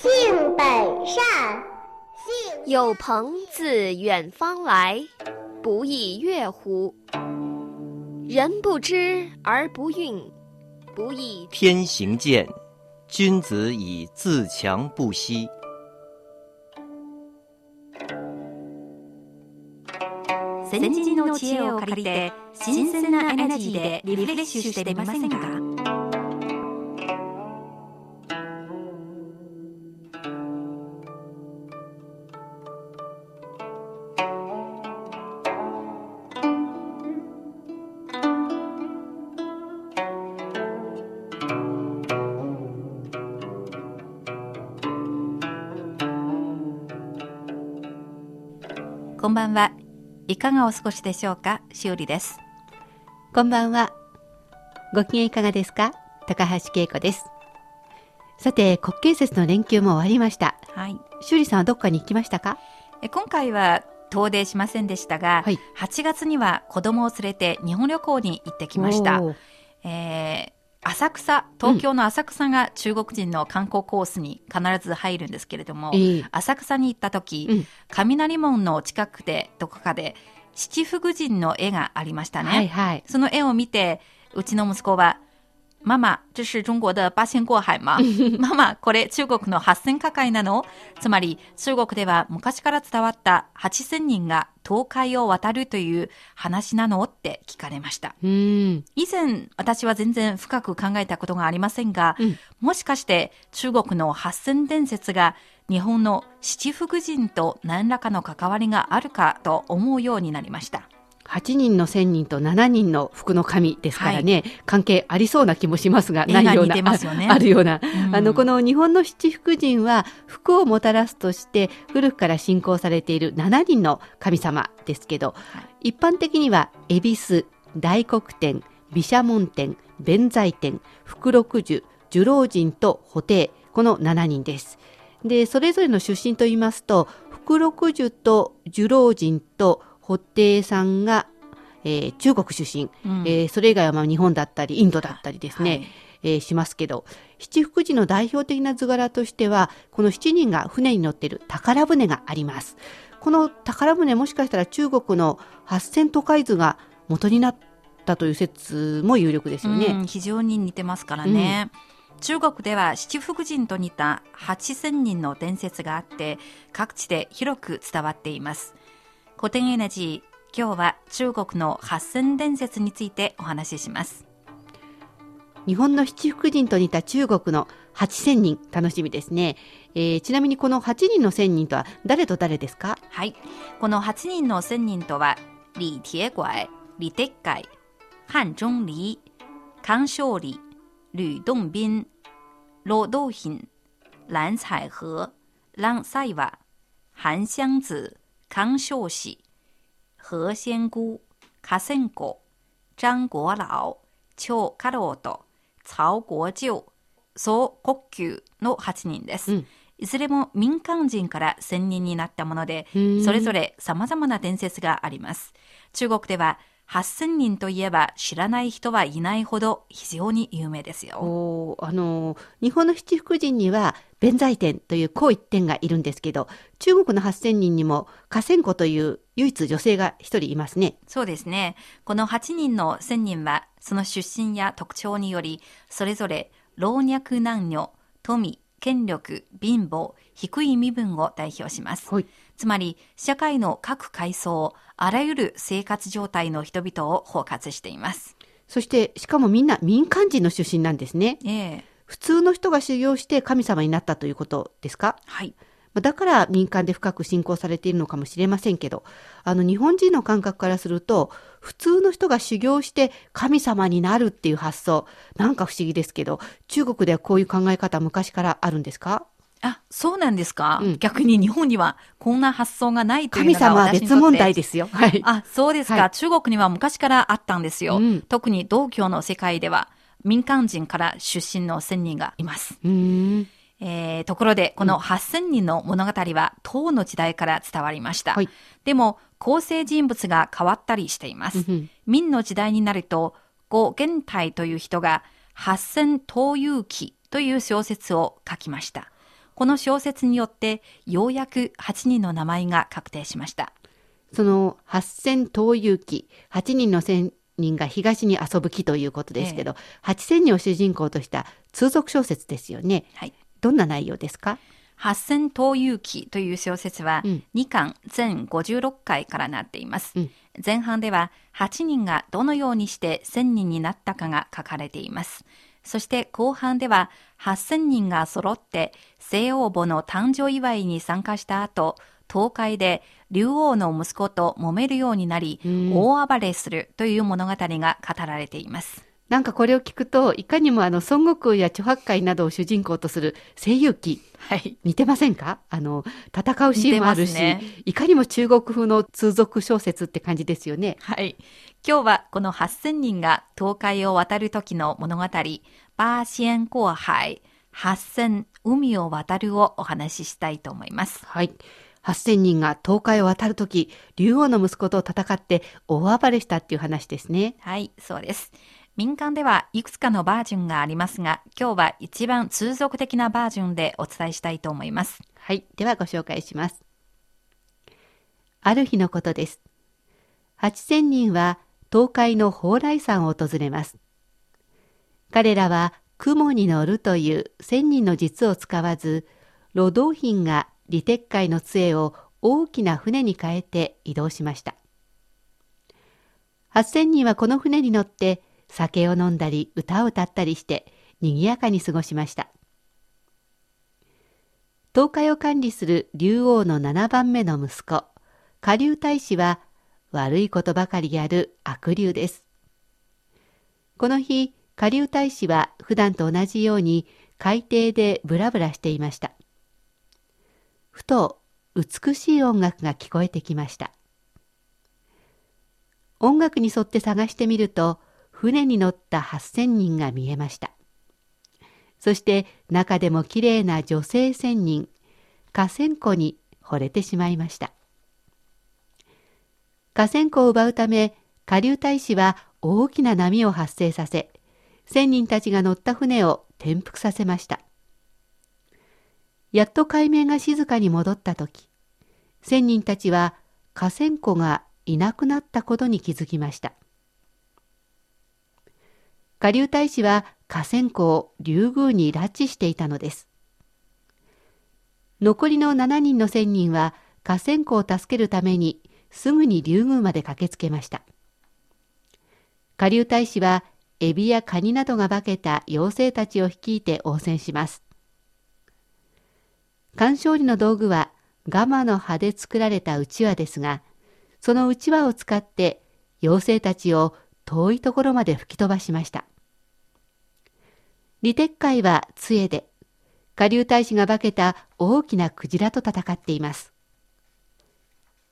性本善。有朋自远方来，不亦乐乎？人不知而不愠，不亦天行健，君子以自强不息。先人の知恵を借りて新鮮なエネルギーでリフレッシュしてみませんか んばんは。いかがお過ごしでしょうか？しおりです。こんばんは。ご機嫌いかがですか？高橋恵子です。さて、国慶節の連休も終わりました。はい。しおりさんはどっかに行きましたか？え今回は遠出しませんでしたが、はい、8月には子供を連れて日本旅行に行ってきました。えー、浅草、東京の浅草が中国人の観光コースに必ず入るんですけれども、うん、浅草に行った時、うん、雷門の近くでどこかで七福神の絵がありましたね。はいはい、その絵を見て、うちの息子は、ママ、这是中国的八仙过海吗 ママ、これ中国の八仙過海なのつまり中国では昔から伝わった八千人が東海を渡るという話なの？って聞かれました。以前、私は全然深く考えたことがありませんが、うん、もしかして中国の八千伝説が日本の七福神と何らかの関わりがあるかと思うようになりました。8人の1000人と7人の福の神ですからね、はい、関係ありそうな気もしますが、ないような、ね、あるような、うん、あの、この日本の七福神は、福をもたらすとして、古くから信仰されている7人の神様ですけど、はい、一般的には、恵比寿、大黒天、毘沙門天、弁財天、福禄寿、寿老人と布袋、この7人です。で、それぞれの出身といいますと、福禄寿と寿老人と布袋さんが、えー、中国出身、うん、えー、それ以外はまあ日本だったりインドだったりですね、はい、えー、しますけど七福神の代表的な図柄としてはこの7人が船に乗っている宝船があります。この宝船もしかしたら中国の八千都海図が元になったという説も有力ですよね。非常に似てますからね。うん、中国では七福神と似た八千人の伝説があって各地で広く伝わっています。古典エナジー、今日は中国の八千伝説についてお話しします。日本の七福神と似た中国の八千人、楽しみですね。えー、ちなみにこの八人の千人とは誰と誰ですか？はい。この八人の千人とは、李铁拐、李鉄拐、漢中李、康勝李、吕洞賓、羅道賓、藍采和、蘭賽瓦、韓湘子、康秀喜、何仙姑、卡森果、張國老、張家老と曹國舅、総国級の8人です。うんいずれも民間人から専任になったもので、それぞれ様々な伝説があります。中国では8000人といえば知らない人はいないほど非常に有名ですよ。あの、日本の七福神には弁財天という高一点がいるんですけど、中国の8000人にも河川湖という唯一女性が一人いますね。そうですね。この8人の1000人は、その出身や特徴により、それぞれ老若男女、富、権力、貧乏、低い身分を代表します。はい、つまり、社会の各階層、あらゆる生活状態の人々を包括しています。そして、しかもみんな民間人の出身なんですね。ええ普通の人が修行して神様になったということですか？はい。だから民間で深く信仰されているのかもしれませんけど、あの日本人の感覚からすると、普通の人が修行して神様になるっていう発想、なんか不思議ですけど、中国ではこういう考え方昔からあるんですか？あ、そうなんですか、うん、逆に日本にはこんな発想がないというのが神様は別問題ですよ。はい。あ、そうですか、はい、中国には昔からあったんですよ。うん、特に道教の世界では民間人から出身の仙人がいます。うんえー、ところで、この8000人の物語は、唐の時代から伝わりました。はい、でも、構成人物が変わったりしています。明の時代になると、呉元泰という人が、八千東遊記という小説を書きました。この小説によって、ようやく8人の名前が確定しました。その八千東遊記、8人の仙人が東に遊ぶ記ということですけど、えー、8000人を主人公とした通俗小説ですよね。はい。どんな内容ですか？八千東遊記という小説は2巻全56回からなっています。うん、前半では8人がどのようにして1000人になったかが書かれています。そして後半では8000人が揃って西王母の誕生祝いに参加した後、東海で竜王の息子と揉めるようになり、大暴れするという物語が語られています。なんかこれを聞くと、いかにもあの、孫悟空や著白海などを主人公とする声優記。はい。似てませんか？あの、戦うシーンもあるし、ね、いかにも中国風の通俗小説って感じですよね。はい。今日はこの8000人が東海を渡る時の物語、バーシエンコアハイ、8000海を渡るをお話ししたいと思います。はい。8000人が東海を渡るとき、竜王の息子と戦って大暴れしたっていう話ですね。はい、そうです。民間ではいくつかのバージョンがありますが、今日は一番通俗的なバージョンでお伝えしたいと思います。はい。ではご紹介します。ある日のことです。8000人は東海の蓬莱山を訪れます。彼らは雲に乗るという千人の実を使わず、路道品が李鉄海の杖を大きな船に変えて移動しました。8000人はこの船に乗って酒を飲んだり歌を歌ったりして賑やかに過ごしました。東海を管理する竜王の7番目の息子、下流大使は悪いことばかりやる悪竜です。この日、下流大使は普段と同じように海底でブラブラしていました。ふと美しい音楽が聞こえてきました。音楽に沿って探してみると、船に乗った8000人が見えました。そして中でもきれいな女性仙人、河川湖に惚れてしまいました。河川湖を奪うため、下流大使は大きな波を発生させ、仙人たちが乗った船を転覆させました。やっと海面が静かに戻った時、仙人たちは河川湖がいなくなったことに気づきました。下流大使は河川湖を竜宮に拉致していたのです。残りの7人の仙人は河川湖を助けるためにすぐに竜宮まで駆けつけました。下流大使はエビやカニなどが化けた妖精たちを率いて応戦します。鑑賞理の道具はガマの葉で作られたうちわですが、そのうちわを使って妖精たちを遠いところまで吹き飛ばしました。李鉄海は杖で、下流大使が化けた大きなクジラと戦っています。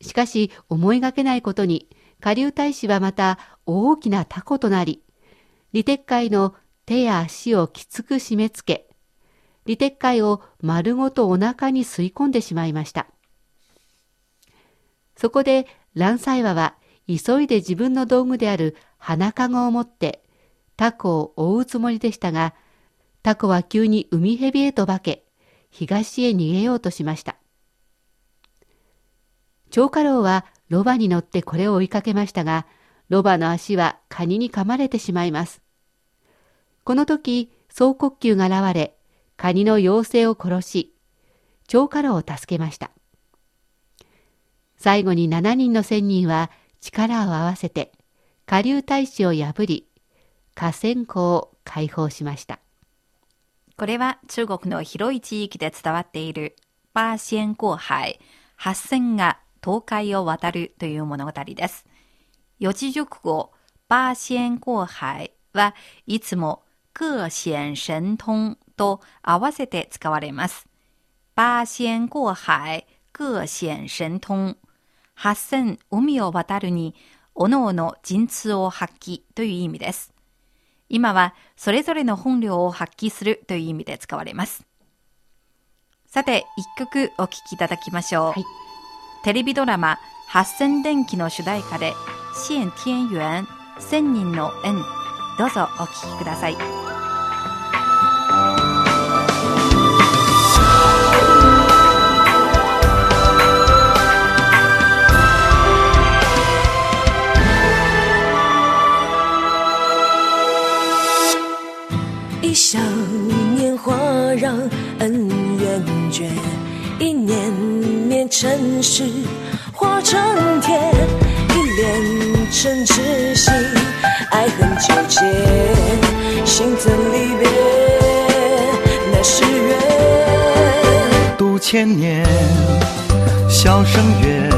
しかし思いがけないことに、下流大使はまた大きなタコとなり、李鉄海の手や足をきつく締め付け、李鉄海を丸ごとお腹に吸い込んでしまいました。そこで蘭イワは急いで自分の道具である花籠を持ってタコを追うつもりでしたが、タコは急に海蛇へと化け、東へ逃げようとしました。長家老はロバに乗ってこれを追いかけましたが、ロバの足はカニに噛まれてしまいます。この時、総国球が現れ、カニの妖精を殺し、長家老を助けました。最後に7人の仙人は力を合わせて、下流大使を破り、河川湖を解放しました。これは中国の広い地域で伝わっている八仙過海、八仙が東海を渡るという物語です。四字熟語、八仙過海はいつも各显神通と合わせて使われます。八仙过海、各显神通。八千海を渡るに、おのおの陣痛を発揮という意味です。今はそれぞれの本領を発揮するという意味で使われます。さて、一曲お聴きいただきましょう。はい、テレビドラマ、八千電気の主題歌で、謝天元、千人の縁、どうぞお聴きください。尘世化成天，一连成痴心，爱恨纠结，心怎离别？那是缘。度千年，笑声远，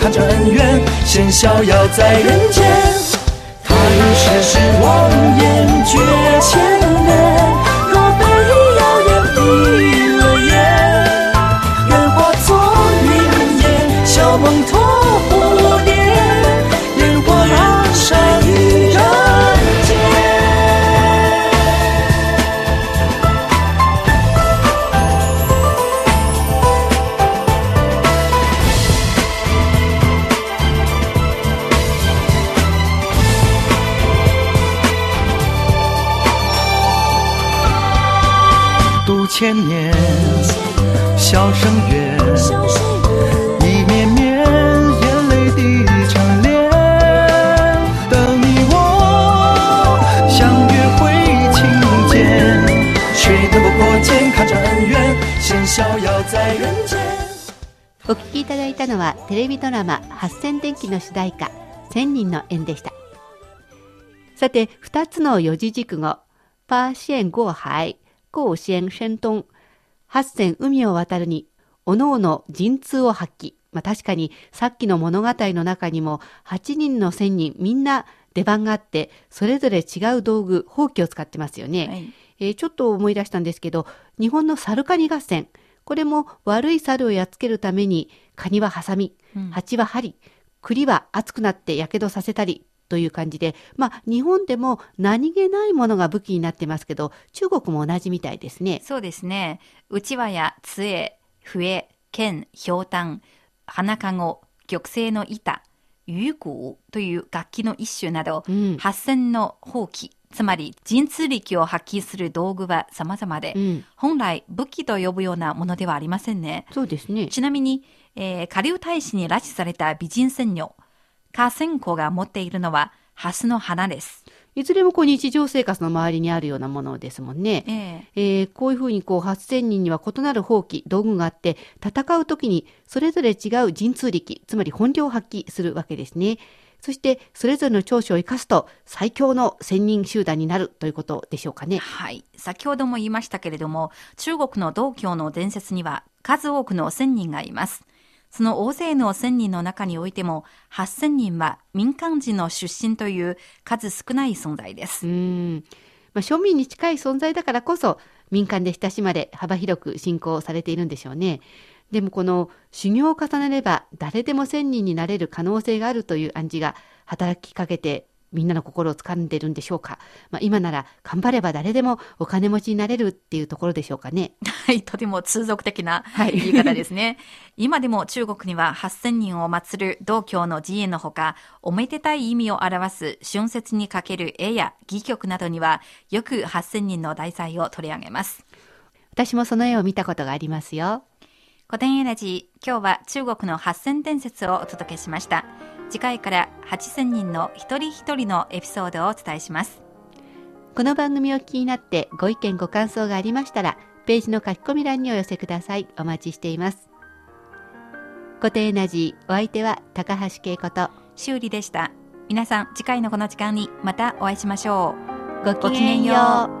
看这恩怨。先逍遥在人间，他已世事妄言绝千千年，笑声远，一绵绵，眼泪滴成涟。等你我相约会琴间，谁能够破茧，看着恩怨，先逍遥在人间。お聞きいただいたのはテレビドラマ八千電気の主題歌千人の縁でした。さて、二つの四字熟語、パーシェンゴーハイ、高仙仙東、八千海を渡るに、おのおの陣痛を発揮。まあ確かにさっきの物語の中にも8人の仙人みんな出番があってそれぞれ違う道具、ほうきを使ってますよね、はい、えー、ちょっと思い出したんですけど日本の猿カニ合戦。これも悪い猿をやっつけるためにカニはハサミ、蜂は針、栗は熱くなって火傷させたりという感じで、まあ、日本でも何気ないものが武器になってますけど、中国も同じみたいですね。そうですね。うちわや杖、笛、剣、ひょうたん、花かご、玉製の板、有鼓という楽器の一種など、うん、八千の法器、つまり神通力を発揮する道具は様々で、うん、本来武器と呼ぶようなものではありませんね。そうですね。ちなみに、えー、下流大使に拉致された美人仙女、河川湖が持っているのはハスの花です。いずれもこう日常生活の周りにあるようなものですもんね。えー、えー、こういうふうにこう8000人には異なる法器、道具があって、戦う時にそれぞれ違う神通力、つまり本領を発揮するわけですね。そしてそれぞれの長所を生かすと最強の千人集団になるということでしょうかね。はい。先ほども言いましたけれども、中国の道教の伝説には数多くの千人がいます。その大勢の1000人の中においても、8000人は民間人の出身という数少ない存在です。うんまあ、庶民に近い存在だからこそ、民間で親しまれ、幅広く信仰されているんでしょうね。でもこの修行を重ねれば誰でも1000人になれる可能性があるという暗示が働きかけてみんなの心を掴んでるんでしょうか？まあ、今なら頑張れば誰でもお金持ちになれるっていうところでしょうかね？はい、とても通俗的な言い方ですね。今でも中国には8000人を祀る道教の寺院のほか、おめでたい意味を表す春節にかける絵や戯曲などには、よく8000人の題材を取り上げます。私もその絵を見たことがありますよ。古典エナジー、今日は中国の8000伝説をお届けしました。次回から8000人の一人一人のエピソードをお伝えします。この番組を気になってご意見ご感想がありましたら、ページの書き込み欄にお寄せください。お待ちしています。固定エナジー、お相手は高橋恵子と修理でした。皆さん、次回のこの時間にまたお会いしましょう。ごきげんよう。